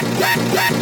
哒哒